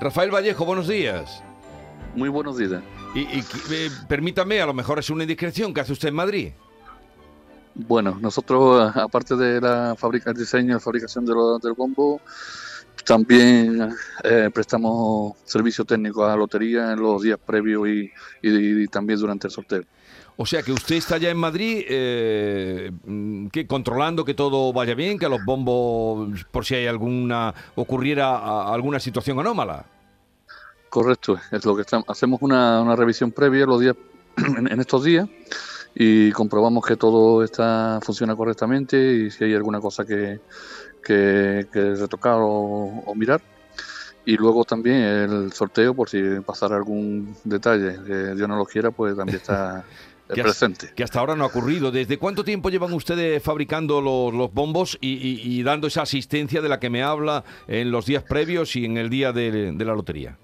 Rafael Vallejo, buenos días. Muy buenos días. Y, y, eh, permítame, a lo mejor es una indiscreción que hace usted en Madrid. Bueno, nosotros, aparte de la fábrica, diseño y la fabricación de lo- del bombo, también eh, prestamos servicio técnico a la lotería en los días previos y, y- y también durante el sorteo. O sea que usted está ya en Madrid, eh, que controlando que todo vaya bien, que a los bombos, por si hay alguna, ocurriera a- alguna situación anómala. Correcto, es lo que estamos. Hacemos una, una revisión previa los días, en, en estos días y comprobamos que todo está funciona correctamente y si hay alguna cosa que, que, que retocar o, o mirar. Y luego también el sorteo, por si pasara algún detalle que Dios no lo quiera, pues también está Que hasta ahora no ha ocurrido. ¿Desde cuánto tiempo llevan ustedes fabricando los, los bombos y, y- y dando esa asistencia de la que me habla en los días previos y en el día de, de la lotería?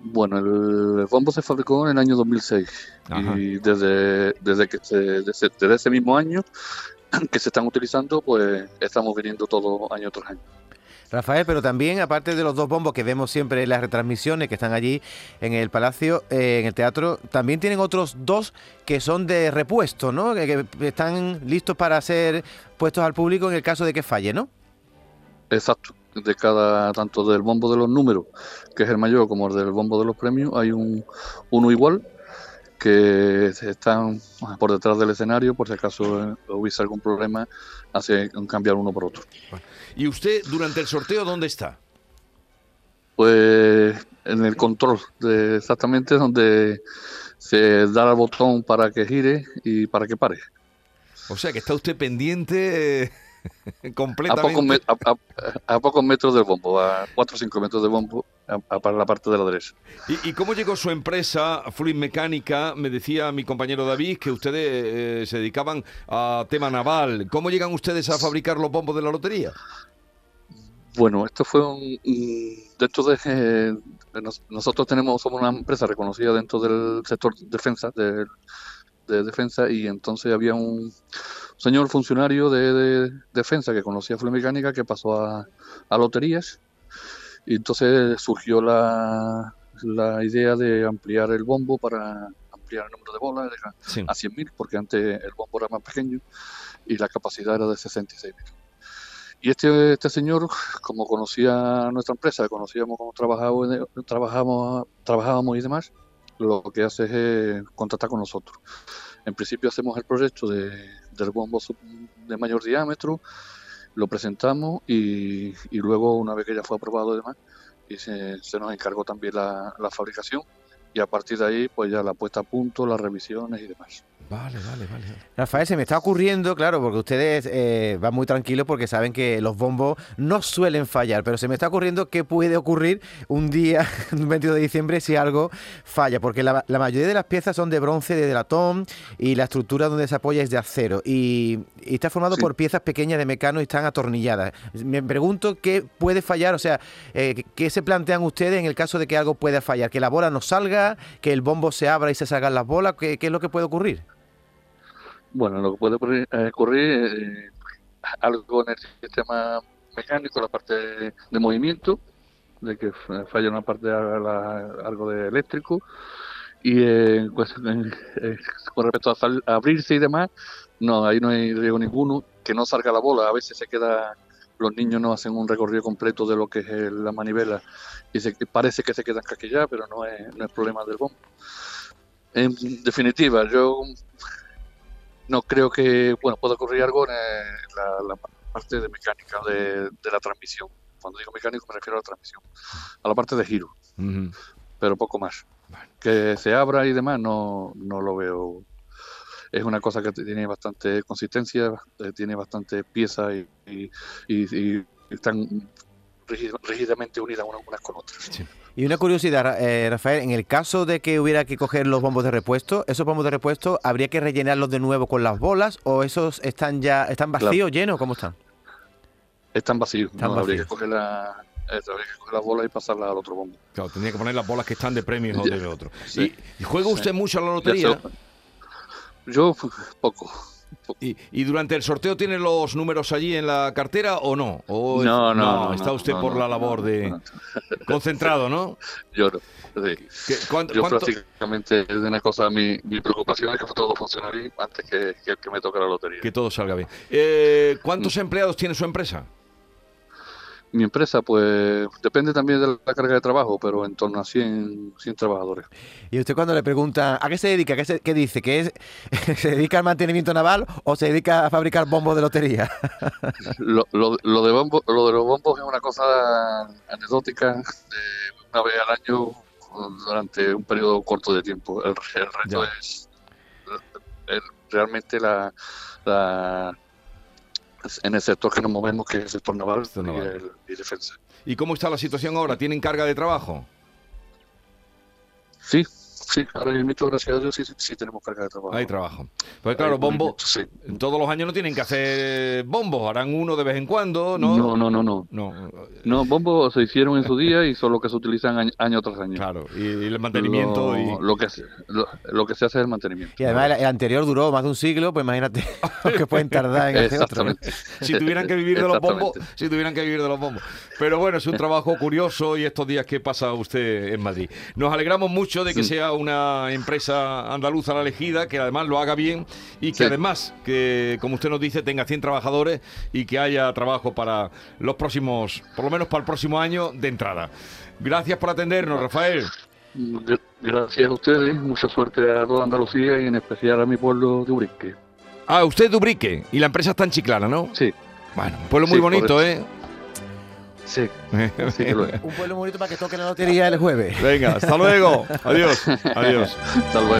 Bueno, el bombo se fabricó en el año 2006 Ajá. y desde, desde, que se- desde, desde ese mismo año que se están utilizando, pues estamos viniendo todo año tras año. Rafael, pero también, aparte de los dos bombos que vemos siempre en las retransmisiones que están allí en el Palacio, eh, en el teatro, también tienen otros dos que son de repuesto, ¿no? Que, que están listos para ser puestos al público en el caso de que falle, ¿no? Exacto. De cada, tanto del bombo de los números, que es el mayor, como el del bombo de los premios, hay un uno igual que están por detrás del escenario, por si acaso eh, hubiese algún problema, hace cambiar uno por otro. ¿Y usted durante el sorteo dónde está? Pues en el control, de exactamente donde se da el botón para que gire y para que pare. O sea que está usted pendiente eh, A completamente. pocos, met- a- a- a pocos metros del bombo, a 4 o 5 metros del bombo, a- para la parte de la derecha. ¿Y, y cómo llegó su empresa, Fluid Mecánica? Me decía mi compañero David que ustedes eh, se dedicaban a tema naval. ¿Cómo llegan ustedes a fabricar los bombos de la lotería? Bueno, esto fue un, dentro de eh, nosotros tenemos somos una empresa reconocida dentro del sector defensa de, de defensa y entonces había un señor funcionario de, de defensa que conocía Fluid Mecánica que pasó a, a loterías y entonces surgió la, la idea de ampliar el bombo para ampliar el número de bolas Sí. a 100.000 porque antes el bombo era más pequeño y la capacidad era de 66.000. Y este, este señor, como conocía nuestra empresa, conocíamos cómo trabajábamos, trabajamos, trabajábamos y demás, lo que hace es eh, contactar con nosotros. En principio hacemos el proyecto de, del bombo sub- de mayor diámetro, lo presentamos y, luego, una vez que ya fue aprobado y demás, y se, se nos encargó también la, la fabricación y a partir de ahí, pues ya la puesta a punto, las revisiones y demás. Vale, vale, vale. Rafael, se me está ocurriendo, claro, porque ustedes eh, van muy tranquilos porque saben que los bombos no suelen fallar, pero se me está ocurriendo qué puede ocurrir un día, un 22 de diciembre, si algo falla, porque la, la mayoría de las piezas son de bronce, de latón, y la estructura donde se apoya es de acero, y, y está formado Sí. por piezas pequeñas de mecano y están atornilladas. Me pregunto qué puede fallar, o sea, eh, qué se plantean ustedes en el caso de que algo pueda fallar, que la bola no salga, que el bombo se abra y se salgan las bolas, ¿qué, qué es lo que puede ocurrir? Bueno, lo que puede ocurrir, eh, eh, algo en el sistema mecánico, la parte de, movimiento, de que falla una parte de algo de eléctrico, y eh, pues, con respecto a, sal- abrirse y demás, no, ahí no hay riesgo ninguno, que no salga la bola, a veces se queda, los niños no hacen un recorrido completo de lo que es el- la manivela y se, parece que se quedan caquilladas, pero no es, no es problema del bombo. En definitiva, yo no creo que, bueno, pueda ocurrir algo en eh, la, la parte de mecánica de, de la transmisión. Cuando digo mecánico me refiero a la transmisión, a la parte de giro, pero poco más. Que se abra y demás no, no lo veo. Es una cosa que tiene bastante consistencia, eh, tiene bastante pieza y, y, y- y están rígidamente unidas unas, unas con otras. Sí. Y una curiosidad, eh, Rafael, en el caso de que hubiera que coger los bombos de repuesto, ¿esos bombos de repuesto habría que rellenarlos de nuevo con las bolas o esos están ya están Claro. vacíos, llenos? ¿Cómo están? Están vacíos, Están no, habría vacíos. que coger la, eh, habría que coger las bolas y pasarlas al otro bombo. Claro, tendría que poner las bolas que están de premios o Ya. de otro. Sí. ¿Y, y juega Sí. usted mucho a la lotería? Yo poco, ¿Y, y durante el sorteo tiene los números allí en la cartera o no? ¿O es- No, no, no, está usted no, por la labor no, de concentrado, ¿no? Yo no. sí. ¿Qué- cuánto- Yo cuánto- prácticamente es una cosa, mi, mi preocupación es que todo funcione bien antes que, que, que me toque la lotería. que todo salga bien. Eh, Mm. ¿Cuántos empleados tiene su empresa? Mi empresa, pues, depende también de la carga de trabajo, pero en torno a 100, 100 trabajadores. Y usted cuando le pregunta a qué se dedica, ¿Qué, se- qué dice? ¿Que es, se dedica al mantenimiento naval o se dedica a fabricar bombos de lotería? Lo, lo, lo de bombo, lo de los bombos es una cosa anecdótica de una vez al año durante un periodo corto de tiempo. El, el resto Ya. es el- realmente la, la- en el sector que nos movemos, que es el sector naval, Sector y, naval. el- y defensa. ¿Y cómo está la situación ahora? ¿Tienen carga de trabajo? Sí, sí, ahora mismo, gracias a Dios, sí, sí, tenemos carga de trabajo. Hay trabajo. Pues claro, bombo, sí. todos los años no tienen que hacer bombos, harán uno de vez en cuando, ¿no? No, no, no, no. No, No, bombos se hicieron en su día y son los que se utilizan año, año tras año. claro, y, y el mantenimiento lo, y... lo que se, lo, lo que se hace es el mantenimiento. Y además el, el anterior duró más de un siglo, pues imagínate lo que pueden tardar en hacer otro. si tuvieran que vivir de los bombos, si tuvieran que vivir de los bombos. Pero bueno, es un trabajo curioso y estos días que pasa usted en Madrid. Nos alegramos mucho de que Sí. sea una empresa andaluza la elegida, que además lo haga bien y que Sí. además, que como usted nos dice, tenga 100 trabajadores y que haya trabajo para los próximos, por lo menos para el próximo año de entrada. Gracias por atendernos, Rafael. Gr- Gracias a ustedes, mucha suerte a toda Andalucía y en especial a mi pueblo de Urique. Ah, usted es de Ubrique y la empresa está en Chiclana, ¿no? Sí, Bueno, un pueblo muy Sí, bonito, correcto. Sí, sí que lo es. Un pueblo bonito para que toque la lotería el jueves. Venga, hasta luego. Adiós. Adiós. Hasta luego.